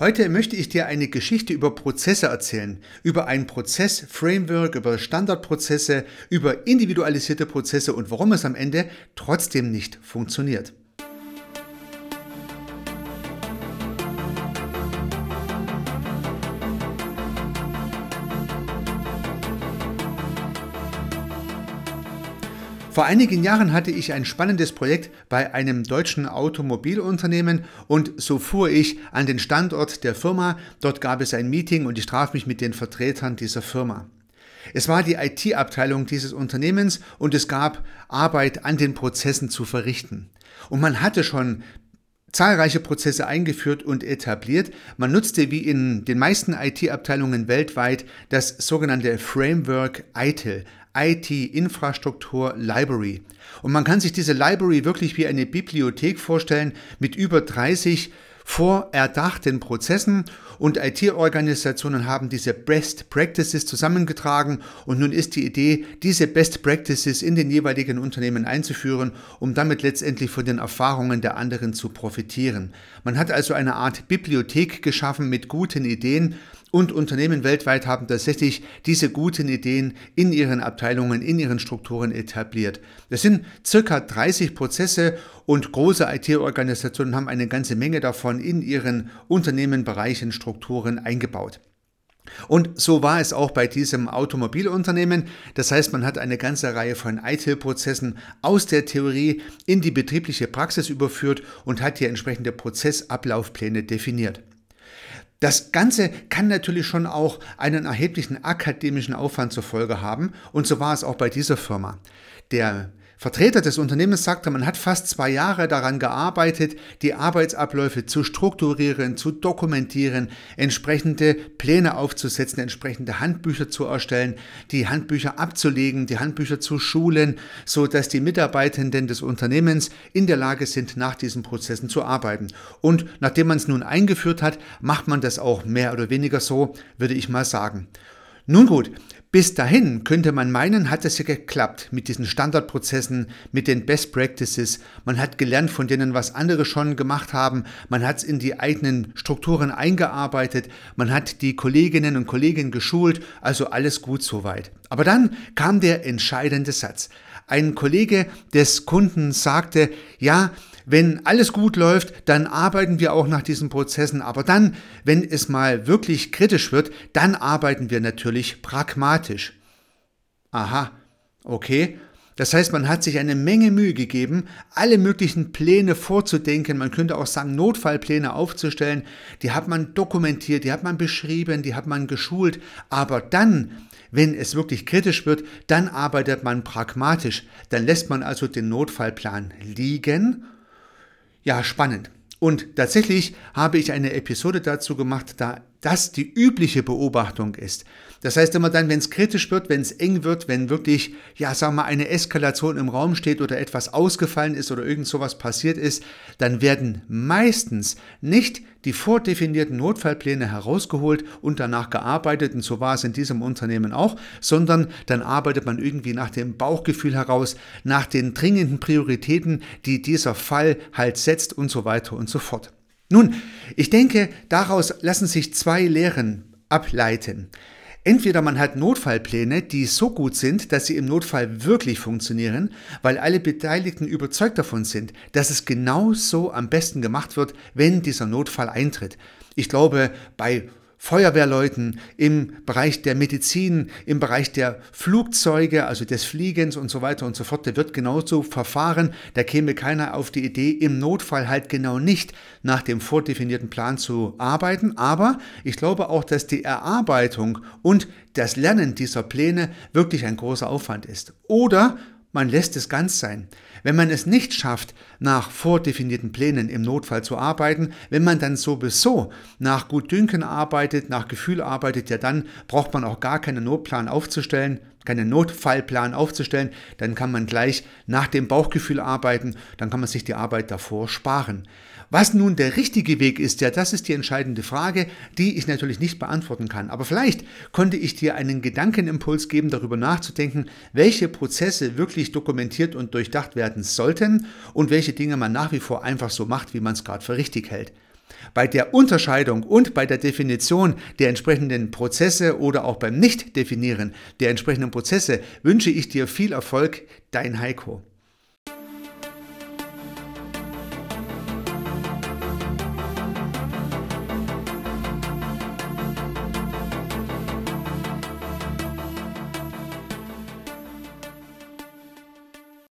Heute möchte ich dir eine Geschichte über Prozesse erzählen, über ein Prozess-Framework, über Standardprozesse, über individualisierte Prozesse und warum es am Ende trotzdem nicht funktioniert. Vor einigen Jahren hatte ich ein spannendes Projekt bei einem deutschen Automobilunternehmen und so fuhr ich an den Standort der Firma. Dort gab es ein Meeting und ich traf mich mit den Vertretern dieser Firma. Es war die IT-Abteilung dieses Unternehmens und es gab Arbeit an den Prozessen zu verrichten. Und man hatte schon zahlreiche Prozesse eingeführt und etabliert. Man nutzte wie in den meisten IT-Abteilungen weltweit das sogenannte Framework ITIL, IT-Infrastruktur Library. Und man kann sich diese Library wirklich wie eine Bibliothek vorstellen mit über 30 vorerdachten Prozessen und IT-Organisationen haben diese Best Practices zusammengetragen und nun ist die Idee, diese Best Practices in den jeweiligen Unternehmen einzuführen, um damit letztendlich von den Erfahrungen der anderen zu profitieren. Man hat also eine Art Bibliothek geschaffen mit guten Ideen, und Unternehmen weltweit haben tatsächlich diese guten Ideen in ihren Abteilungen, in ihren Strukturen etabliert. Das sind circa 30 Prozesse und große IT-Organisationen haben eine ganze Menge davon in ihren Unternehmen, Bereichen, Strukturen eingebaut. Und so war es auch bei diesem Automobilunternehmen. Das heißt, man hat eine ganze Reihe von ITIL-Prozessen aus der Theorie in die betriebliche Praxis überführt und hat hier entsprechende Prozessablaufpläne definiert. Das Ganze kann natürlich schon auch einen erheblichen akademischen Aufwand zur Folge haben und so war es auch bei dieser Firma. Der Vertreter des Unternehmens sagte, man hat fast zwei Jahre daran gearbeitet, die Arbeitsabläufe zu strukturieren, zu dokumentieren, entsprechende Pläne aufzusetzen, entsprechende Handbücher zu erstellen, die Handbücher abzulegen, die Handbücher zu schulen, so dass die Mitarbeitenden des Unternehmens in der Lage sind, nach diesen Prozessen zu arbeiten. Und nachdem man es nun eingeführt hat, macht man das auch mehr oder weniger so, würde ich mal sagen. Nun gut, bis dahin könnte man meinen, hat es ja geklappt mit diesen Standardprozessen, mit den Best Practices. Man hat gelernt von denen, was andere schon gemacht haben. Man hat es in die eigenen Strukturen eingearbeitet. Man hat die Kolleginnen und Kollegen geschult. Also alles gut soweit. Aber dann kam der entscheidende Satz. Ein Kollege des Kunden sagte, ja, wenn alles gut läuft, dann arbeiten wir auch nach diesen Prozessen. Aber dann, wenn es mal wirklich kritisch wird, dann arbeiten wir natürlich pragmatisch. Aha, okay. Das heißt, man hat sich eine Menge Mühe gegeben, alle möglichen Pläne vorzudenken. Man könnte auch sagen, Notfallpläne aufzustellen. Die hat man dokumentiert, die hat man beschrieben, die hat man geschult. Aber dann, wenn es wirklich kritisch wird, dann arbeitet man pragmatisch. Dann lässt man also den Notfallplan liegen ja, spannend. Und tatsächlich habe ich eine Episode dazu gemacht, da das die übliche Beobachtung ist. Das heißt immer dann, wenn es kritisch wird, wenn es eng wird, wenn wirklich, ja, wir mal, eine Eskalation im Raum steht oder etwas ausgefallen ist oder irgend sowas passiert ist, dann werden meistens nicht die vordefinierten Notfallpläne herausgeholt und danach gearbeitet, und so war es in diesem Unternehmen auch, sondern dann arbeitet man irgendwie nach dem Bauchgefühl heraus, nach den dringenden Prioritäten, die dieser Fall halt setzt und so weiter und so fort. Nun, ich denke, daraus lassen sich zwei Lehren ableiten. Entweder man hat Notfallpläne, die so gut sind, dass sie im Notfall wirklich funktionieren, weil alle Beteiligten überzeugt davon sind, dass es genau so am besten gemacht wird, wenn dieser Notfall eintritt. Ich glaube, bei Feuerwehrleuten, im Bereich der Medizin, im Bereich der Flugzeuge, also des Fliegens und so weiter und so fort. Der wird genauso verfahren. Da käme keiner auf die Idee, im Notfall halt genau nicht nach dem vordefinierten Plan zu arbeiten. Aber ich glaube auch, dass die Erarbeitung und das Lernen dieser Pläne wirklich ein großer Aufwand ist. Oder man lässt es ganz sein. Wenn man es nicht schafft, nach vordefinierten Plänen im Notfall zu arbeiten, wenn man dann sowieso nach Gutdünken arbeitet, nach Gefühl arbeitet, ja dann braucht man auch gar keinen Notplan aufzustellen, keinen Notfallplan aufzustellen, dann kann man gleich nach dem Bauchgefühl arbeiten, dann kann man sich die Arbeit davor sparen. Was nun der richtige Weg ist, ja, das ist die entscheidende Frage, die ich natürlich nicht beantworten kann. Aber vielleicht konnte ich dir einen Gedankenimpuls geben, darüber nachzudenken, welche Prozesse wirklich dokumentiert und durchdacht werden sollten und welche Dinge man nach wie vor einfach so macht, wie man es gerade für richtig hält. Bei der Unterscheidung und bei der Definition der entsprechenden Prozesse oder auch beim Nicht-Definieren der entsprechenden Prozesse wünsche ich dir viel Erfolg, dein Heiko.